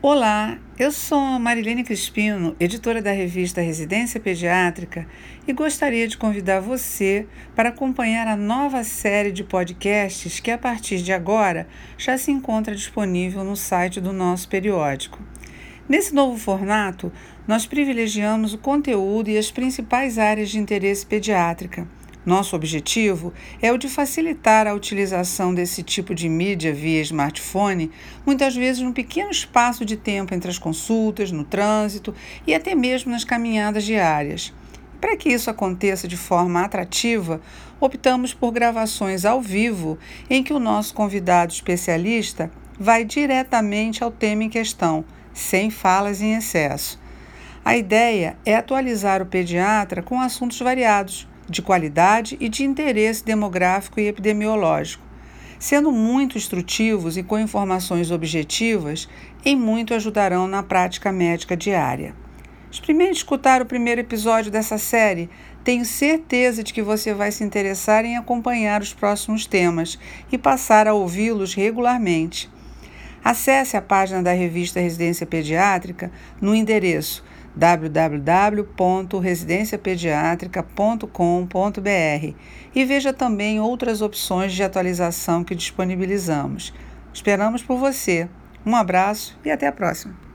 Olá, eu sou Marilene Crispino, editora da revista Residência Pediátrica, e gostaria de convidar você para acompanhar a nova série de podcasts que, a partir de agora, já se encontra disponível no site do nosso periódico. Nesse novo formato, nós privilegiamos o conteúdo e as principais áreas de interesse pediátrica nosso objetivo é o de facilitar a utilização desse tipo de mídia via smartphone, muitas vezes num pequeno espaço de tempo entre as consultas, no trânsito e até mesmo nas caminhadas diárias. Para que isso aconteça de forma atrativa, optamos por gravações ao vivo em que o nosso convidado especialista vai diretamente ao tema em questão, sem falas em excesso. A ideia é atualizar o pediatra com assuntos variados de qualidade e de interesse demográfico e epidemiológico, sendo muito instrutivos e com informações objetivas, em muito ajudarão na prática médica diária. Experimente escutar o primeiro episódio dessa série. Tenho certeza de que você vai se interessar em acompanhar os próximos temas e passar a ouvi-los regularmente. Acesse a página da revista Residência Pediátrica no endereço www.residenciapediatrica.com.br e veja também outras opções de atualização que disponibilizamos. Esperamos por você. Um abraço e até a próxima!